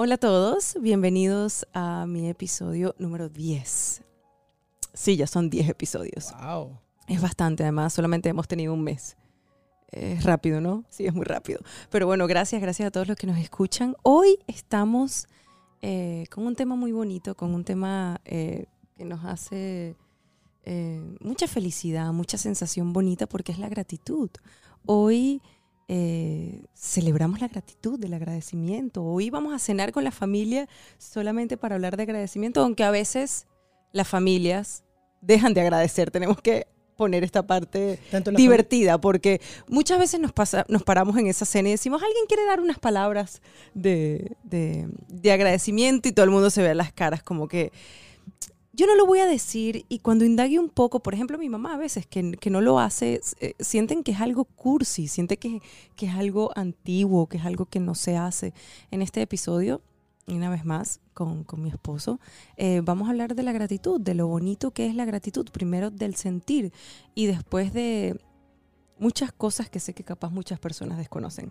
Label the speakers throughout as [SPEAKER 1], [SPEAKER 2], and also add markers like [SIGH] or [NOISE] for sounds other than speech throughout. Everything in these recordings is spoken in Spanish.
[SPEAKER 1] Hola a todos, bienvenidos a mi episodio número 10. Sí, ya son 10 episodios.
[SPEAKER 2] Wow.
[SPEAKER 1] Es bastante, además, solamente hemos tenido un mes. Es rápido, ¿no? Sí, es muy rápido. Pero bueno, gracias, gracias a todos los que nos escuchan. Hoy estamos eh, con un tema muy bonito, con un tema eh, que nos hace eh, mucha felicidad, mucha sensación bonita, porque es la gratitud. Hoy eh, celebramos la gratitud, el agradecimiento. Hoy vamos a cenar con la familia solamente para hablar de agradecimiento, aunque a veces las familias dejan de agradecer. Tenemos que poner esta parte divertida, porque muchas veces nos, pasa, nos paramos en esa cena y decimos, alguien quiere dar unas palabras de, de- de agradecimiento y todo el mundo se ve las caras como que yo no lo voy a decir y cuando indague un poco, por ejemplo, mi mamá a veces que, que no lo hace, eh, sienten que es algo cursi, siente que, que es algo antiguo, que es algo que no se hace. En este episodio, una vez más, con, con mi esposo, eh, vamos a hablar de la gratitud, de lo bonito que es la gratitud, primero del sentir y después de muchas cosas que sé que capaz muchas personas desconocen.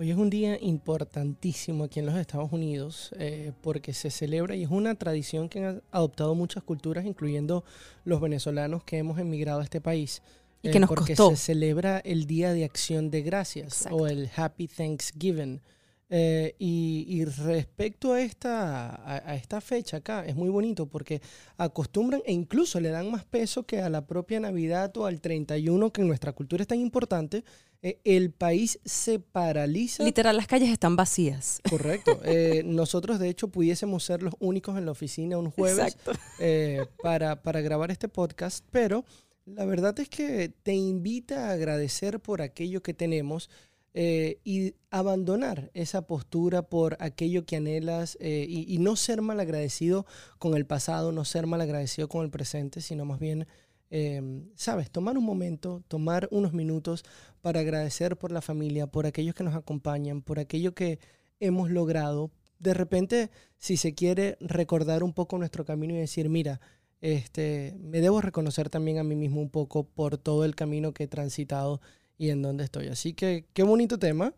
[SPEAKER 2] Hoy es un día importantísimo aquí en los Estados Unidos eh, porque se celebra y es una tradición que han adoptado muchas culturas, incluyendo los venezolanos que hemos emigrado a este país.
[SPEAKER 1] Y que nos
[SPEAKER 2] porque
[SPEAKER 1] costó.
[SPEAKER 2] se celebra el Día de Acción de Gracias
[SPEAKER 1] Exacto.
[SPEAKER 2] o el Happy Thanksgiving. Eh, y, y respecto a esta, a, a esta fecha acá, es muy bonito porque acostumbran e incluso le dan más peso que a la propia Navidad o al 31, que en nuestra cultura es tan importante. Eh, el país se paraliza.
[SPEAKER 1] Literal, las calles están vacías.
[SPEAKER 2] Correcto. [LAUGHS] Eh, nosotros, de hecho, pudiésemos ser los únicos en la oficina un jueves eh, para, para grabar este podcast, pero la verdad es que te invita a agradecer por aquello que tenemos eh, y abandonar esa postura por aquello que anhelas eh, y, y no ser mal agradecido con el pasado, no ser mal agradecido con el presente, sino más bien, eh, sabes, tomar un momento, tomar unos minutos para agradecer por la familia, por aquellos que nos acompañan, por aquello que hemos logrado. De repente, si se quiere recordar un poco nuestro camino y decir, mira, este, me debo reconocer también a mí mismo un poco por todo el camino que he transitado y en dónde estoy. Así que qué bonito tema.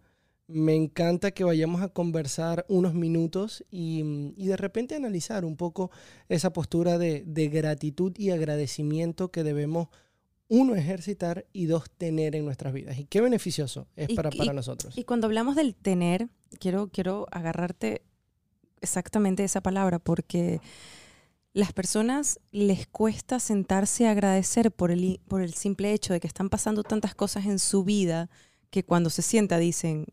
[SPEAKER 2] Me encanta que vayamos a conversar unos minutos y, y de repente analizar un poco esa postura de, de gratitud y agradecimiento que debemos, uno, ejercitar y dos, tener en nuestras vidas. Y qué beneficioso es
[SPEAKER 1] Y-
[SPEAKER 2] para,
[SPEAKER 1] y-
[SPEAKER 2] nosotros.
[SPEAKER 1] Y cuando hablamos del tener, quiero, quiero agarrarte exactamente esa palabra porque las personas les cuesta sentarse a agradecer por el, por el simple hecho de que están pasando tantas cosas en su vida que cuando se sienta dicen,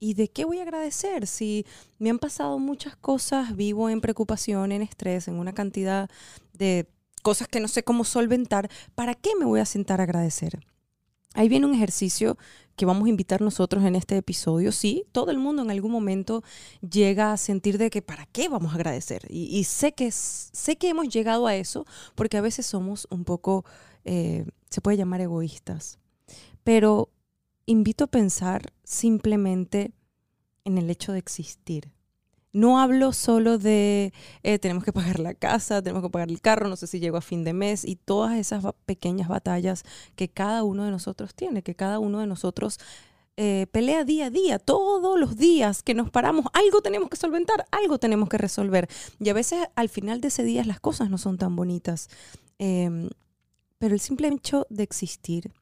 [SPEAKER 1] ¿y de qué voy a agradecer? Si me han pasado muchas cosas, vivo en preocupación, en estrés, en una cantidad de cosas que no sé cómo solventar, ¿para qué me voy a sentar a agradecer? Ahí viene un ejercicio que vamos a invitar nosotros en este episodio. Sí, todo el mundo en algún momento llega a sentir de que ¿para qué vamos a agradecer? Y, sé, que, sé que hemos llegado a eso porque a veces somos un poco, eh, se puede llamar egoístas. Pero invito a pensar simplemente en el hecho de existir. No hablo solo de eh, tenemos que pagar la casa, tenemos que pagar el carro, no sé si llego a fin de mes y todas esas ba- pequeñas batallas que cada uno de nosotros tiene, que cada uno de nosotros eh, pelea día a día, todos los días que nos paramos, algo tenemos que solventar, algo tenemos que resolver. Y a veces al final de ese día las cosas no son tan bonitas. Em, pero el simple hecho de existir,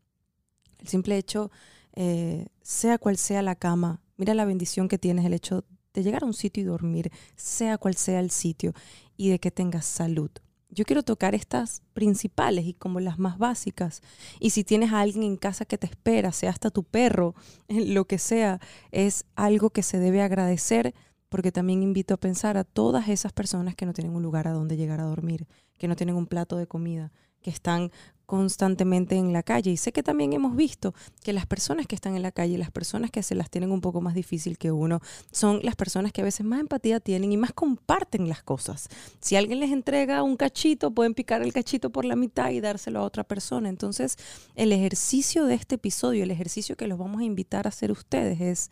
[SPEAKER 1] el simple hecho, eh, sea cual sea la cama, mira la bendición que tienes el hecho de llegar a un sitio y dormir, sea cual sea el sitio, y de que tengas salud. Yo quiero tocar estas principales y como las más básicas. Y si tienes a alguien en casa que te espera, sea hasta tu perro, [LAUGHS] lo que sea, es algo que se debe agradecer porque también invito a pensar a todas esas personas que no tienen un lugar a donde llegar a dormir, que no tienen un plato de comida, que están constantemente en la calle. Y sé que también hemos visto que las personas que están en la calle, las personas que se las tienen un poco más difícil que uno, son las personas que a veces más empatía tienen y más comparten las cosas. Si alguien les entrega un cachito, pueden picar el cachito por la mitad y dárselo a otra persona. Entonces, el ejercicio de este episodio, el ejercicio que los vamos a invitar a hacer ustedes es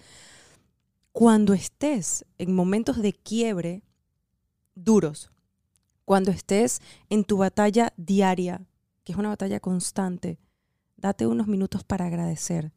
[SPEAKER 1] cuando estés en momentos de quiebre duros, cuando estés en tu batalla diaria, que es una batalla constante, date unos minutos para agradecer.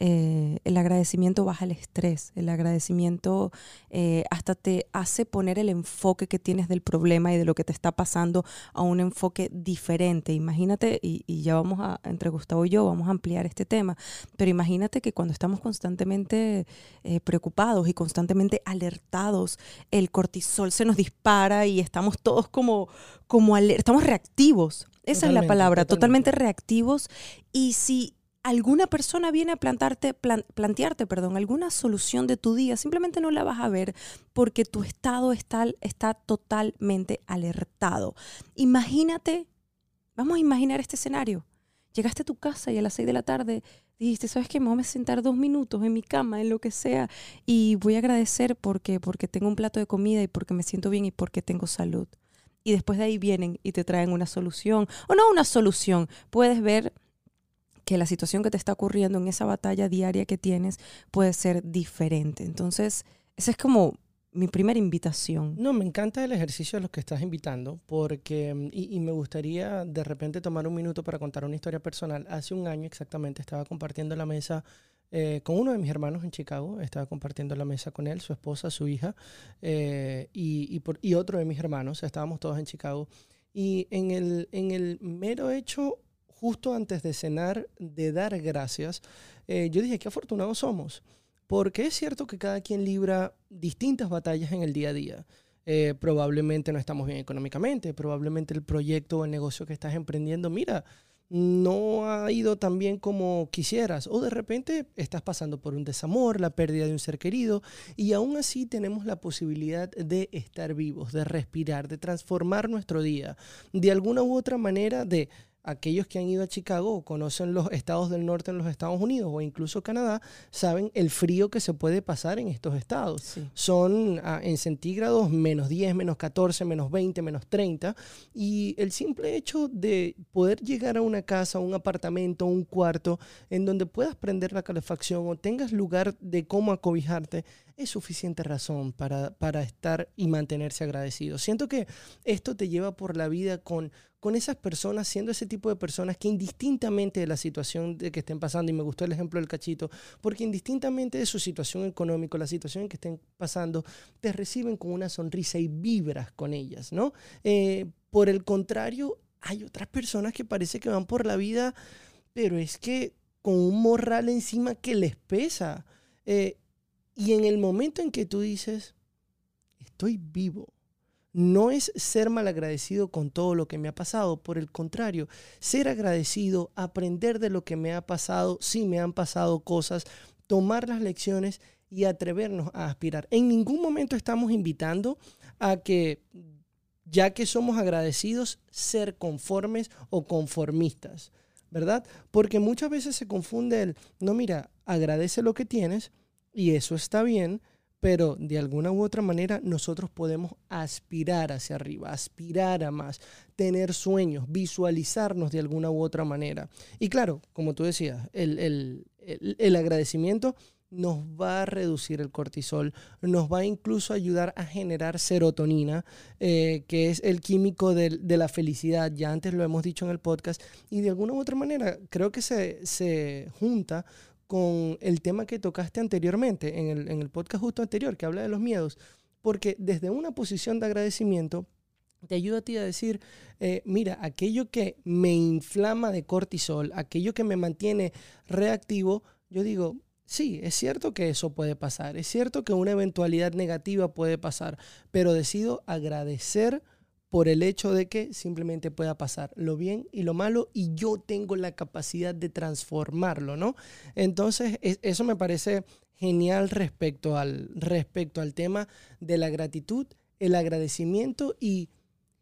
[SPEAKER 1] eh, el agradecimiento baja el estrés, el agradecimiento eh, hasta te hace poner el enfoque que tienes del problema y de lo que te está pasando a un enfoque diferente. Imagínate, y, ya vamos a, entre Gustavo y yo, vamos a ampliar este tema, pero imagínate que cuando estamos constantemente eh, preocupados y constantemente alertados, el cortisol se nos dispara y estamos todos como, como estamos reactivos. Esa es la palabra, totalmente reactivos. Y si alguna persona viene a plantarte, plantearte perdón, alguna solución de tu día, simplemente no la vas a ver porque tu estado está, está totalmente alertado. Imagínate, vamos a imaginar este escenario. Llegaste a tu casa y a las seis de la tarde dijiste, ¿sabes qué? Me voy a sentar dos minutos en mi cama, en lo que sea, y voy a agradecer porque, porque tengo un plato de comida y porque me siento bien y porque tengo salud. Y después de ahí vienen y te traen una solución, o no una solución, puedes ver que la situación que te está ocurriendo en esa batalla diaria que tienes puede ser diferente. Entonces, esa es como mi primera invitación.
[SPEAKER 2] No, me encanta el ejercicio de los que estás invitando, porque, y, me gustaría de repente tomar un minuto para contar una historia personal. Hace un año exactamente estaba compartiendo la mesa eh, con uno de mis hermanos en Chicago, estaba compartiendo la mesa con él, su esposa, su hija, eh, y, y, por, y otro de mis hermanos, estábamos todos en Chicago. Y en el, en el mero hecho justo antes de cenar, de dar gracias, eh, yo dije, qué afortunados somos, porque es cierto que cada quien libra distintas batallas en el día a día. Eh, probablemente no estamos bien económicamente, probablemente el proyecto o el negocio que estás emprendiendo, mira, no ha ido tan bien como quisieras o de repente estás pasando por un desamor, la pérdida de un ser querido y aún así tenemos la posibilidad de estar vivos, de respirar, de transformar nuestro día, de alguna u otra manera de aquellos que han ido a Chicago o conocen los estados del norte en los Estados Unidos o incluso Canadá, saben el frío que se puede pasar en estos estados. Son ah, en centígrados menos 10, menos 14, menos 20, menos 30. Y el simple hecho de poder llegar a una casa, un apartamento, un cuarto, en donde puedas prender la calefacción o tengas lugar de cómo acobijarte, es suficiente razón para, para estar y mantenerse agradecido. Siento que esto te lleva por la vida con, con esas personas, siendo ese tipo de personas que indistintamente de la situación de que estén pasando, y me gustó el ejemplo del cachito, porque indistintamente de su situación económica, la situación en que estén pasando, te reciben con una sonrisa y vibras con ellas, ¿no? Eh, por el contrario, hay otras personas que parece que van por la vida, pero es que con un morral encima que les pesa. Eh, y en el momento en que tú dices, estoy vivo, no es ser malagradecido con todo lo que me ha pasado, por el contrario, ser agradecido, aprender de lo que me ha pasado, si me han pasado cosas, tomar las lecciones y atrevernos a aspirar. En ningún momento estamos invitando a que, ya que somos agradecidos, ser conformes o conformistas, ¿verdad? Porque muchas veces se confunde el, no, mira, agradece lo que tienes, y eso está bien, pero de alguna u otra manera nosotros podemos aspirar hacia arriba, aspirar a más, tener sueños, visualizarnos de alguna u otra manera. Y claro, como tú decías, el, agradecimiento nos va a reducir el cortisol, nos va incluso a ayudar a generar serotonina, eh, que es el químico de, la felicidad, ya antes lo hemos dicho en el podcast, y de alguna u otra manera creo que se, se junta con el tema que tocaste anteriormente, en el, podcast justo anterior, que habla de los miedos, porque desde una posición de agradecimiento, te ayuda a ti a decir, eh, mira, aquello que me inflama de cortisol, aquello que me mantiene reactivo, yo digo, sí, es cierto que eso puede pasar, es cierto que una eventualidad negativa puede pasar, pero decido agradecer por el hecho de que simplemente pueda pasar lo bien y lo malo y yo tengo la capacidad de transformarlo, ¿no? Entonces, eso me parece genial respecto al, respecto al tema de la gratitud, el agradecimiento y,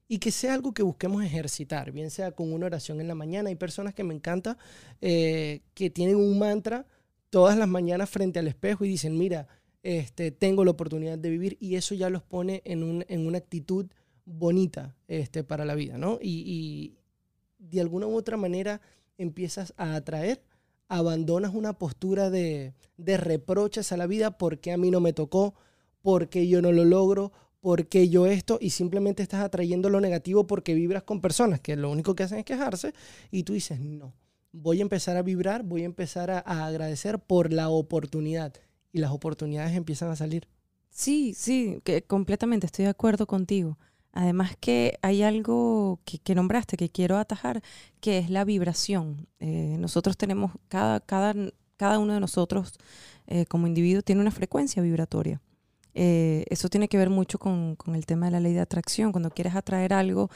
[SPEAKER 2] y que sea algo que busquemos ejercitar, bien sea con una oración en la mañana. Hay personas que me encanta eh, que tienen un mantra todas las mañanas frente al espejo y dicen, mira, este, tengo la oportunidad de vivir y eso ya los pone en, un, en una actitud bonita este, para la vida, ¿no? Y, de alguna u otra manera empiezas a atraer, abandonas una postura de, de reproches a la vida porque a mí no me tocó, porque yo no lo logro, porque yo esto, y simplemente estás atrayendo lo negativo porque vibras con personas que lo único que hacen es quejarse y tú dices, no, voy a empezar a vibrar, voy a empezar a, a agradecer por la oportunidad. Y las oportunidades empiezan a salir.
[SPEAKER 1] Sí, sí, que completamente estoy de acuerdo contigo. Además que hay algo que, que nombraste que quiero atajar, que es la vibración. Eh, nosotros tenemos, cada, cada, cada uno de nosotros eh, como individuo tiene una frecuencia vibratoria. Eh, eso tiene que ver mucho con, el tema de la ley de atracción. Cuando quieres atraer algo,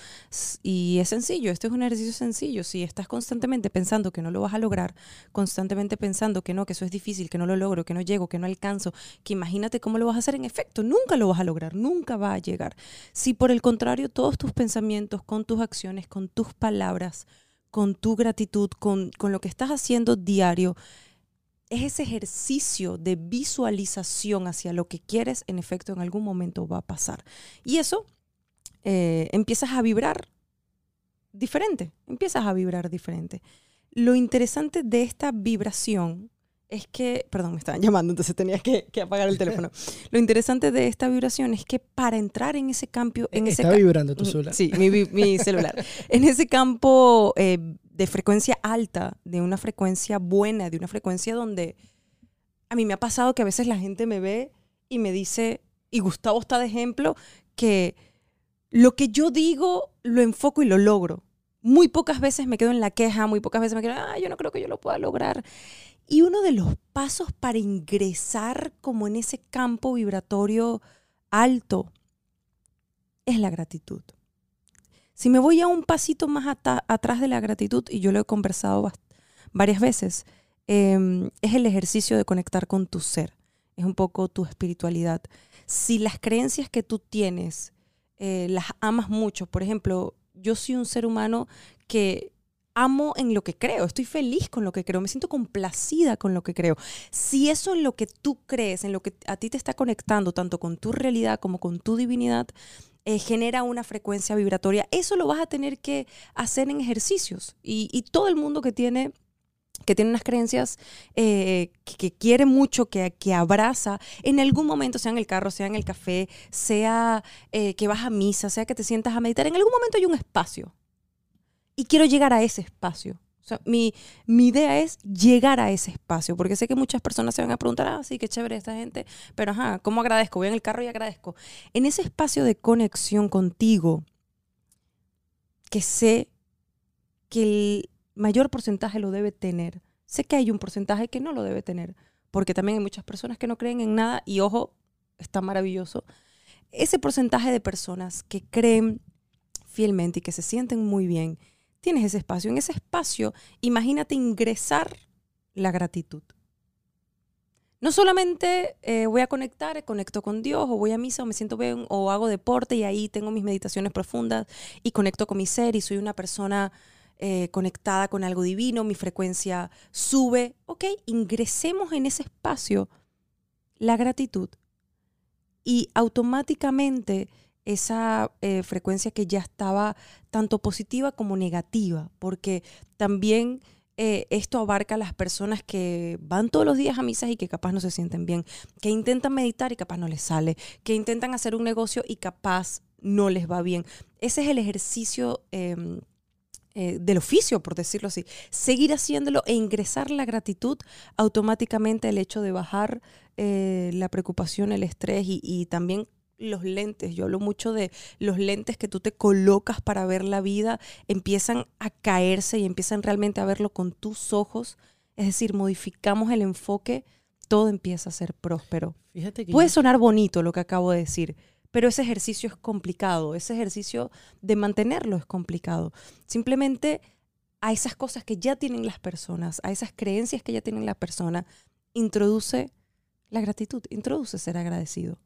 [SPEAKER 1] y es sencillo, esto es un ejercicio sencillo. Si estás constantemente pensando que no lo vas a lograr, constantemente pensando que no, que eso es difícil, que no lo logro, que no llego, que no alcanzo, que imagínate cómo lo vas a hacer en efecto, nunca lo vas a lograr, nunca va a llegar. Si por el contrario todos tus pensamientos, con tus acciones, con tus palabras, con tu gratitud, con, con lo que estás haciendo diario, es ese ejercicio de visualización hacia lo que quieres, en efecto, en algún momento va a pasar. Y eso eh, empiezas a vibrar diferente, empiezas a vibrar diferente. Lo interesante de esta vibración es que, perdón, me estaban llamando, entonces tenía que, que apagar el teléfono. [LAUGHS] Lo interesante de esta vibración es que para entrar en ese campo... En
[SPEAKER 2] Está vibrando tu celular.
[SPEAKER 1] Sí, mi, mi [LAUGHS] celular. en ese campo eh, de frecuencia alta, de una frecuencia buena, de una frecuencia donde a mí me ha pasado que a veces la gente me ve y me dice, y Gustavo está de ejemplo, que lo que yo digo lo enfoco y lo logro. Muy pocas veces me quedo en la queja, muy pocas veces me quedo, ah, yo no creo que yo lo pueda lograr. Y uno de los pasos para ingresar como en ese campo vibratorio alto es la gratitud. Si me voy a un pasito más atrás de la gratitud, y yo lo he conversado varias veces, eh, es el ejercicio de conectar con tu ser, es un poco tu espiritualidad. Si las creencias que tú tienes eh, las amas mucho, por ejemplo, yo soy un ser humano que amo en lo que creo, estoy feliz con lo que creo, me siento complacida con lo que creo. Si eso en lo que tú crees, en lo que a ti te está conectando, tanto con tu realidad como con tu divinidad, eh, genera una frecuencia vibratoria. Eso lo vas a tener que hacer en ejercicios. Y, todo el mundo que tiene que tiene unas creencias eh, que, que, quiere mucho, que, que, abraza, en algún momento, sea en el carro, sea en el café, sea eh, que vas a misa, sea que te sientas a meditar, en algún momento hay un espacio. Y quiero llegar a ese espacio. Mi, mi idea es llegar a ese espacio, porque sé que muchas personas se van a preguntar, ah, sí, qué chévere esta gente, pero ajá, ¿cómo agradezco? Voy en el carro y agradezco. En ese espacio de conexión contigo, que sé que el mayor porcentaje lo debe tener, sé que hay un porcentaje que no lo debe tener, porque también hay muchas personas que no creen en nada y ojo, está maravilloso. Ese porcentaje de personas que creen fielmente y que se sienten muy bien, tienes ese espacio. En ese espacio, imagínate ingresar la gratitud. No solamente eh, voy a conectar, conecto con Dios, o voy a misa, o me siento bien, o hago deporte y ahí tengo mis meditaciones profundas y conecto con mi ser y soy una persona eh, conectada con algo divino, mi frecuencia sube. Ok, ingresemos en ese espacio la gratitud y automáticamente esa eh, frecuencia que ya estaba tanto positiva como negativa, porque también eh, esto abarca a las personas que van todos los días a misas y que capaz no se sienten bien, que intentan meditar y capaz no les sale, que intentan hacer un negocio y capaz no les va bien. Ese es el ejercicio eh, eh, del oficio, por decirlo así. Seguir haciéndolo e ingresar la gratitud, automáticamente el hecho de bajar la preocupación, el estrés y también los lentes, yo hablo mucho de los lentes que tú te colocas para ver la vida, empiezan a caerse y empiezan realmente a verlo con tus ojos. Es decir, modificamos el enfoque, todo empieza a ser próspero.
[SPEAKER 2] Fíjate que
[SPEAKER 1] Puede
[SPEAKER 2] yo-
[SPEAKER 1] sonar bonito lo que acabo de decir, pero ese ejercicio es complicado, ese ejercicio de mantenerlo es complicado. Simplemente a esas cosas que ya tienen las personas, a esas creencias que ya tienen la persona, introduce la gratitud, introduce ser agradecido.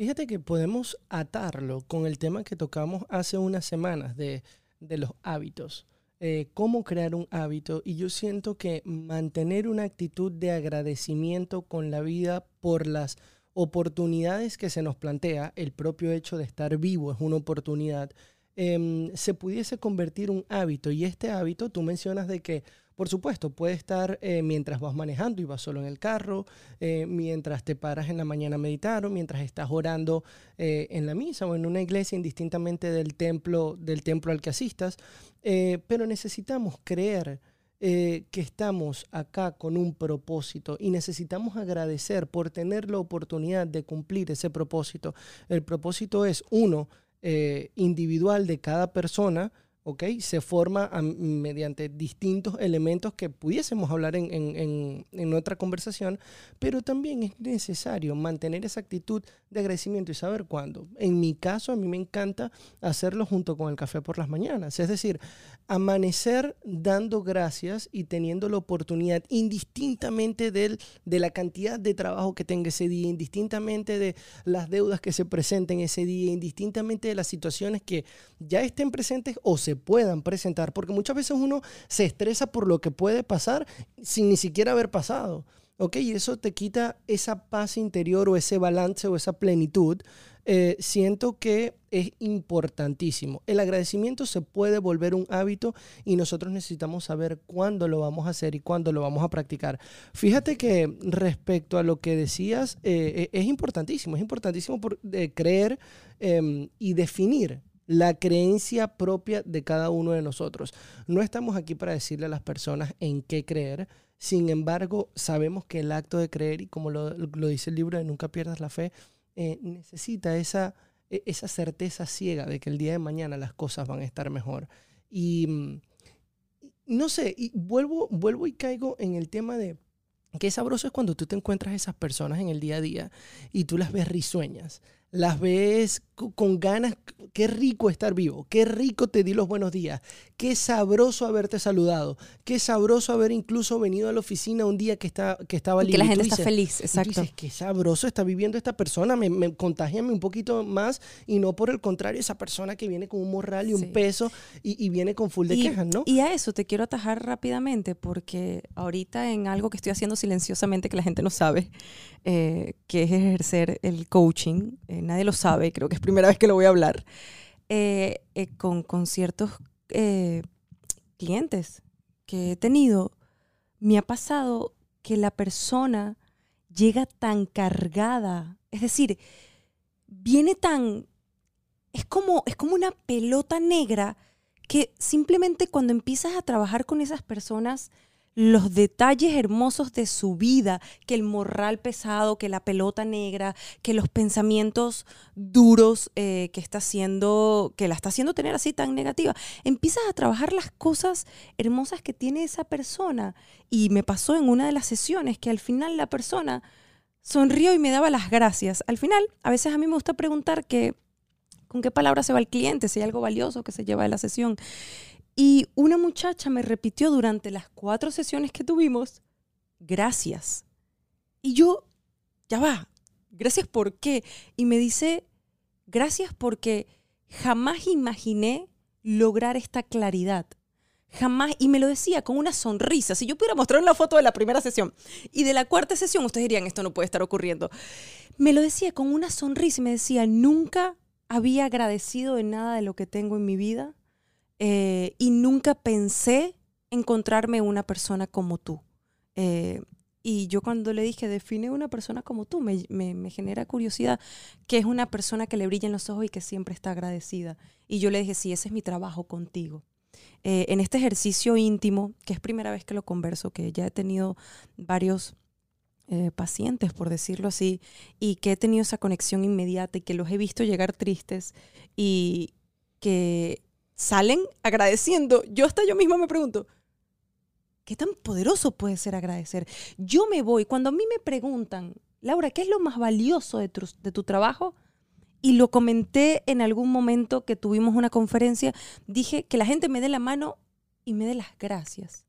[SPEAKER 2] Fíjate que podemos atarlo con el tema que tocamos hace unas semanas de, de los hábitos. Eh, cómo crear un hábito y yo siento que mantener una actitud de agradecimiento con la vida por las oportunidades que se nos plantea, el propio hecho de estar vivo es una oportunidad, em, se pudiese convertir un hábito y este hábito tú mencionas de que por supuesto, puede estar eh, mientras vas manejando y vas solo en el carro, eh, mientras te paras en la mañana a meditar o mientras estás orando eh, en la misa o en una iglesia, indistintamente del templo, del templo al que asistas. Pero necesitamos creer que estamos acá con un propósito y necesitamos agradecer por tener la oportunidad de cumplir ese propósito. El propósito es, uno, individual de cada persona, ¿ok? Se forma mediante distintos elementos que pudiésemos hablar en, en, en, otra conversación, pero también es necesario mantener esa actitud de agradecimiento y saber cuándo. En mi caso, a mí me encanta hacerlo junto con el café por las mañanas, es decir, amanecer dando gracias y teniendo la oportunidad, indistintamente del, de la cantidad de trabajo que tenga ese día, indistintamente de las deudas que se presenten ese día, indistintamente de las situaciones que ya estén presentes o se puedan presentar, porque muchas veces uno se estresa por lo que puede pasar sin ni siquiera haber pasado. ¿Ok? Y eso te quita esa paz interior o ese balance o esa plenitud. Eh, siento que es importantísimo. El agradecimiento se puede volver un hábito y nosotros necesitamos saber cuándo lo vamos a hacer y cuándo lo vamos a practicar. Fíjate que respecto a lo que decías, eh, es importantísimo, es importantísimo por, creer em, y definir la creencia propia de cada uno de nosotros. No estamos aquí para decirle a las personas en qué creer. Sin embargo, sabemos que el acto de creer, y como lo, dice el libro de Nunca pierdas la fe, eh, necesita esa, e, esa certeza ciega de que el día de mañana las cosas van a estar mejor. Y mm, no sé, y vuelvo, vuelvo y caigo en el tema de qué sabroso es cuando tú te encuentras esas personas en el día a día y tú las ves risueñas las ves con ganas, qué rico estar vivo, qué rico te di los buenos días, qué sabroso haberte saludado, qué sabroso haber incluso venido a la oficina un día que, está, que estaba libre.
[SPEAKER 1] Que la gente está feliz, exacto.
[SPEAKER 2] dices, qué sabroso está viviendo esta persona, me, me contagiame un poquito más y no por el contrario, esa persona que viene con un morral y un peso y, viene con full de quejas, ¿no?
[SPEAKER 1] Y a eso te quiero atajar rápidamente porque ahorita en algo que estoy haciendo silenciosamente que la gente no sabe, eh, que es ejercer el coaching, eh, nadie lo sabe, creo que es primera vez que lo voy a hablar, eh, con, con, ciertos clientes que he tenido, me ha pasado que la persona llega tan cargada, es decir, viene tan, es como, es como una pelota negra que simplemente cuando empiezas a trabajar con esas personas, los detalles hermosos de su vida, que el morral pesado, que la pelota negra, que los pensamientos duros eh, que está haciendo, que la está haciendo tener así tan negativa. Empiezas a trabajar las cosas hermosas que tiene esa persona. Y me pasó en una de las sesiones que al final la persona sonrió y me daba las gracias. Al final, a veces a mí me gusta preguntar que, con qué palabra se va el cliente, si hay algo valioso que se lleva de la sesión. Y una muchacha me repitió durante las cuatro sesiones que tuvimos, gracias. Y yo, ya va, gracias por qué. Y me dice, gracias porque jamás imaginé lograr esta claridad. Jamás, y me lo decía con una sonrisa. Si yo pudiera mostrar una foto de la primera sesión y de la cuarta sesión, ustedes dirían, esto no puede estar ocurriendo. Me lo decía con una sonrisa y me decía, nunca había agradecido de nada de lo que tengo en mi vida eh, y nunca pensé encontrarme una persona como tú. Eh, y yo cuando le dije, define una persona como tú, me, me, genera curiosidad, que es una persona que le brilla en los ojos y que siempre está agradecida. Y yo le dije, sí, ese es mi trabajo contigo. Eh, en este ejercicio íntimo, que es primera vez que lo converso, que ya he tenido varios pacientes, por decirlo así, y que he tenido esa conexión inmediata y que los he visto llegar tristes y que salen agradeciendo. Yo hasta yo misma me pregunto, ¿qué tan poderoso puede ser agradecer? Yo me voy, cuando a mí me preguntan, Laura, ¿qué es lo más valioso de tu, de tu trabajo? Y lo comenté en algún momento que tuvimos una conferencia, dije que la gente me dé la mano y me dé las gracias.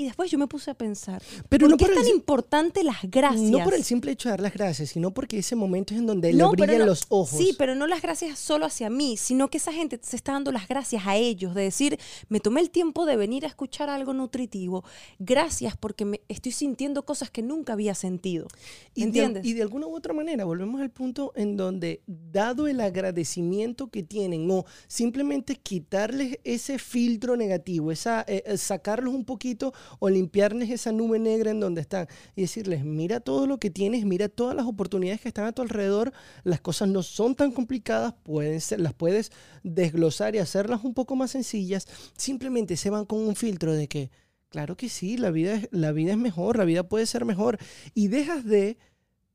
[SPEAKER 1] Y después yo me puse a pensar,
[SPEAKER 2] pero
[SPEAKER 1] ¿por qué es tan importante las gracias?
[SPEAKER 2] No por el simple hecho de dar las gracias, sino porque ese momento es en donde le brillan los ojos.
[SPEAKER 1] Sí, pero no las gracias solo hacia mí, sino que esa gente se está dando las gracias a ellos, de decir, me tomé el tiempo de venir a escuchar algo nutritivo. Gracias porque me estoy sintiendo cosas que nunca había sentido. ¿Entiendes?
[SPEAKER 2] y de alguna u otra manera, volvemos al punto en donde, dado el agradecimiento que tienen, o simplemente quitarles ese filtro negativo, esa, eh, eh, sacarlos un poquito o limpiarles esa nube negra en donde están y decirles, mira todo lo que tienes, mira todas las oportunidades que están a tu alrededor, las cosas no son tan complicadas, pueden ser, las puedes desglosar y hacerlas un poco más sencillas, simplemente se van con un filtro de que Claro que sí, la vida, es, la vida es mejor, la vida puede ser mejor. Y dejas de,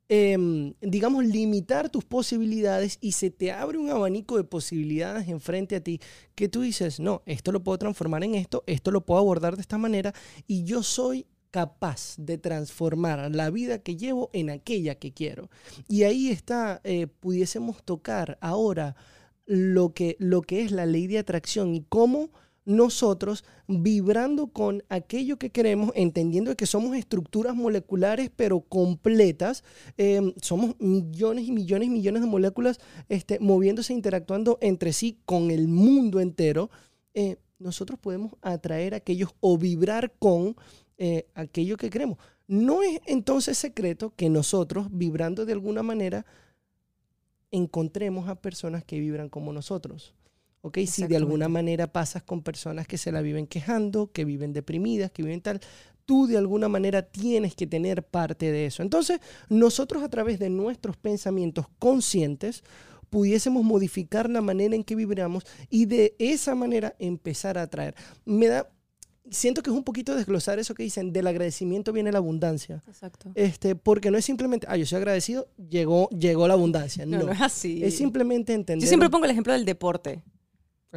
[SPEAKER 2] em, digamos, limitar tus posibilidades y se te abre un abanico de posibilidades enfrente a ti que tú dices, no, esto lo puedo transformar en esto, esto lo puedo abordar de esta manera y yo soy capaz de transformar la vida que llevo en aquella que quiero. Y ahí está, eh, pudiésemos tocar ahora lo que, lo que es la ley de atracción y cómo nosotros vibrando con aquello que queremos, entendiendo que somos estructuras moleculares pero completas, em, somos millones y millones y millones de moléculas este, moviéndose, interactuando entre sí con el mundo entero, eh, nosotros podemos atraer aquellos o vibrar con eh, aquello que queremos. No es entonces secreto que nosotros, vibrando de alguna manera, encontremos a personas que vibran como nosotros. ¿Ok? Si de alguna manera pasas con personas que se la viven quejando, que viven deprimidas, que viven tal, tú de alguna manera tienes que tener parte de eso. Entonces, nosotros a través de nuestros pensamientos conscientes pudiésemos modificar la manera en que vibramos y de esa manera empezar a atraer. Me da siento que es un poquito desglosar eso que dicen, del agradecimiento viene la abundancia.
[SPEAKER 1] Exacto.
[SPEAKER 2] Este, porque no es simplemente, ah, yo soy agradecido, llegó, llegó la abundancia. No,
[SPEAKER 1] no, es así.
[SPEAKER 2] Es simplemente entender.
[SPEAKER 1] Yo siempre pongo el ejemplo del deporte.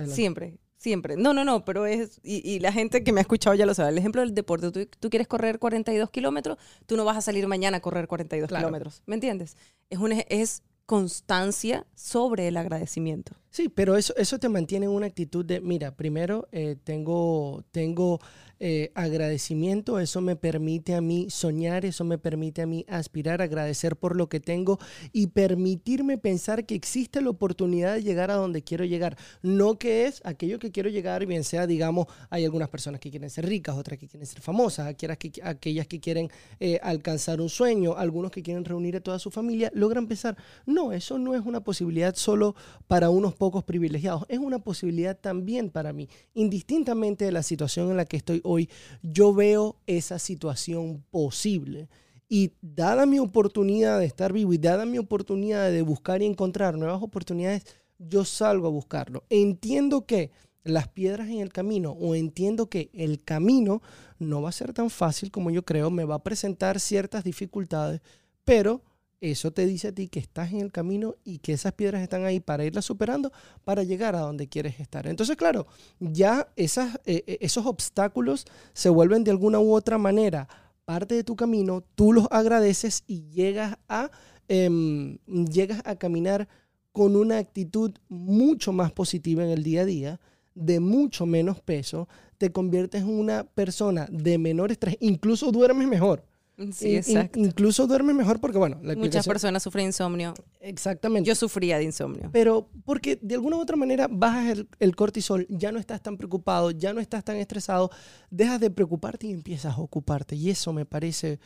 [SPEAKER 1] Siempre, siempre. No, no, no, pero es, y, la gente que me ha escuchado ya lo sabe, el ejemplo del deporte, tú, tú quieres correr 42 kilómetros, tú no vas a salir mañana a correr 42 kilómetros, ¿me entiendes? Es, un, es constancia sobre el agradecimiento.
[SPEAKER 2] Sí, pero eso, eso te mantiene en una actitud de, mira, primero eh, tengo, tengo eh, agradecimiento, eso me permite a mí soñar, eso me permite a mí aspirar, agradecer por lo que tengo y permitirme pensar que existe la oportunidad de llegar a donde quiero llegar. No que es aquello que quiero llegar, bien sea, digamos, hay algunas personas que quieren ser ricas, otras que quieren ser famosas, aquellas que, aquellas que quieren eh, alcanzar un sueño, algunos que quieren reunir a toda su familia, logran pensar, no, eso no es una posibilidad solo para unos pocos privilegiados, es una posibilidad también para mí, indistintamente de la situación en la que estoy hoy, yo veo esa situación posible. Y dada mi oportunidad de estar vivo y dada mi oportunidad de buscar y encontrar nuevas oportunidades, yo salgo a buscarlo. Entiendo que las piedras en el camino o entiendo que el camino no va a ser tan fácil como yo creo, me va a presentar ciertas dificultades, pero eso te dice a ti que estás en el camino y que esas piedras están ahí para irlas superando para llegar a donde quieres estar. Entonces, claro, ya esas, eh, eh, esos obstáculos se vuelven de alguna u otra manera parte de tu camino, tú los agradeces y llegas a, em, llegas a caminar con una actitud mucho más positiva en el día a día, de mucho menos peso, te conviertes en una persona de menor estrés, incluso duermes mejor.
[SPEAKER 1] Sí, exacto.
[SPEAKER 2] incluso duerme mejor porque, bueno,
[SPEAKER 1] muchas personas sufren insomnio.
[SPEAKER 2] Exactamente.
[SPEAKER 1] Yo sufría de insomnio.
[SPEAKER 2] Pero porque de alguna u otra manera bajas el, cortisol, ya no estás tan preocupado, ya no estás tan estresado, dejas de preocuparte y empiezas a ocuparte. Y eso me parece,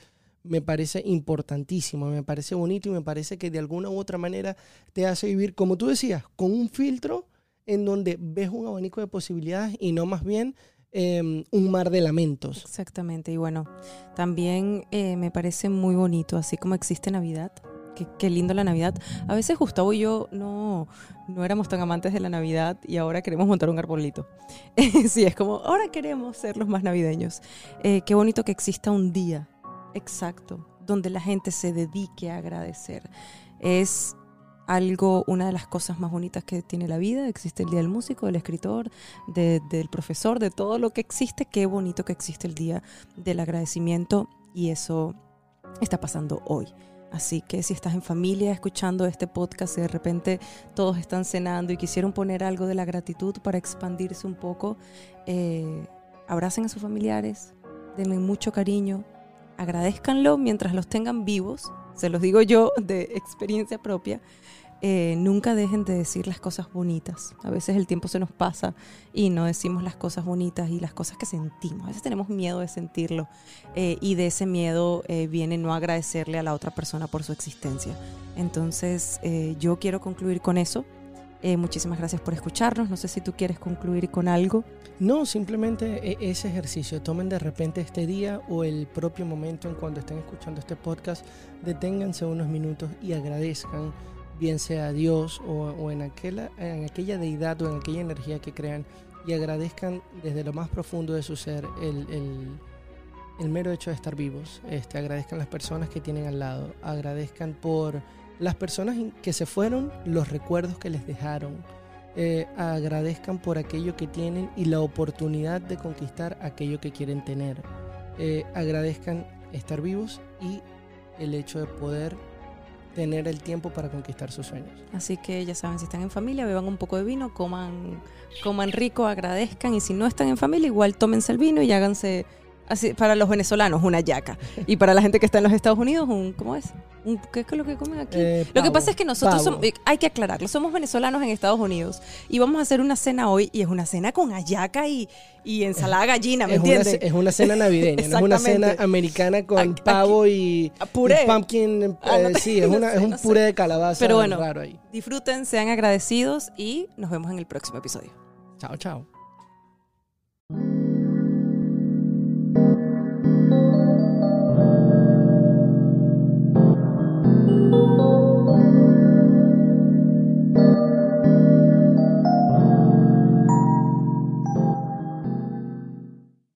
[SPEAKER 2] me parece importantísimo, me parece bonito y me parece que de alguna u otra manera te hace vivir, como tú decías, con un filtro en donde ves un abanico de posibilidades y no más bien Em, un mar de lamentos.
[SPEAKER 1] Exactamente, y bueno, también eh, me parece muy bonito, así como existe Navidad, Qué, lindo la Navidad. A veces Gustavo y yo no, no éramos tan amantes de la Navidad y ahora queremos montar un arbolito. [LAUGHS] sí, es como, ahora queremos ser los más navideños. Eh, qué bonito que exista un día exacto donde la gente se dedique a agradecer. Es algo, una de las cosas más bonitas que tiene la vida. Existe el Día del Músico, del Escritor, del Profesor, de todo lo que existe. Qué bonito que existe el Día del Agradecimiento y eso está pasando hoy. Así que si estás en familia escuchando este podcast y de repente todos están cenando y quisieron poner algo de la gratitud para expandirse un poco, eh, abracen a sus familiares, denle mucho cariño, agradezcanlo mientras los tengan vivos se los digo yo de experiencia propia, eh, nunca dejen de decir las cosas bonitas. A veces el tiempo se nos pasa y no decimos las cosas bonitas y las cosas que sentimos. A veces tenemos miedo de sentirlo eh, y de ese miedo eh, viene no agradecerle a la otra persona por su existencia. Entonces yo quiero concluir con eso. muchísimas gracias por escucharnos. No sé si tú quieres concluir con algo.
[SPEAKER 2] No, simplemente e, ese ejercicio. Tomen de repente este día o el propio momento en cuando estén escuchando este podcast, deténganse unos minutos y agradezcan, bien sea Dios o, en, aquella, en aquella deidad o en aquella energía que crean y agradezcan desde lo más profundo de su ser el, el- mero hecho de estar vivos. Este, agradezcan las personas que tienen al lado, agradezcan por las personas que se fueron, los recuerdos que les dejaron. Eh, agradezcan por aquello que tienen y la oportunidad de conquistar aquello que quieren tener. Eh, agradezcan estar vivos y el hecho de poder tener el tiempo para conquistar sus sueños.
[SPEAKER 1] Así que ya saben, si están en familia, beban un poco de vino, coman, coman rico, agradezcan. Y si no están en familia, igual tómense el vino y háganse, así, para los venezolanos, una yaca. Y para la gente que está en los Estados Unidos, un, ¿cómo es? ¿Qué es lo que comen aquí?
[SPEAKER 2] Eh,
[SPEAKER 1] Lo que pasa es que nosotros somos, eh, hay que aclararlo, somos venezolanos en Estados Unidos y vamos a hacer una cena hoy y es una cena con ayaca y, y ensalada gallina, ¿me
[SPEAKER 2] es, una,
[SPEAKER 1] entiendes?
[SPEAKER 2] ce- es una cena navideña, no es una cena americana con
[SPEAKER 1] Aquí-
[SPEAKER 2] pavo y,
[SPEAKER 1] Puré.
[SPEAKER 2] y pumpkin. eh,
[SPEAKER 1] Ah, no te-
[SPEAKER 2] sí, es, una-
[SPEAKER 1] sé, [LAUGHS]
[SPEAKER 2] es un
[SPEAKER 1] no sé.
[SPEAKER 2] puré de calabaza
[SPEAKER 1] Pero bueno.
[SPEAKER 2] raro ahí.
[SPEAKER 1] Disfruten, sean agradecidos y nos vemos en el próximo episodio.
[SPEAKER 2] Chao, chao.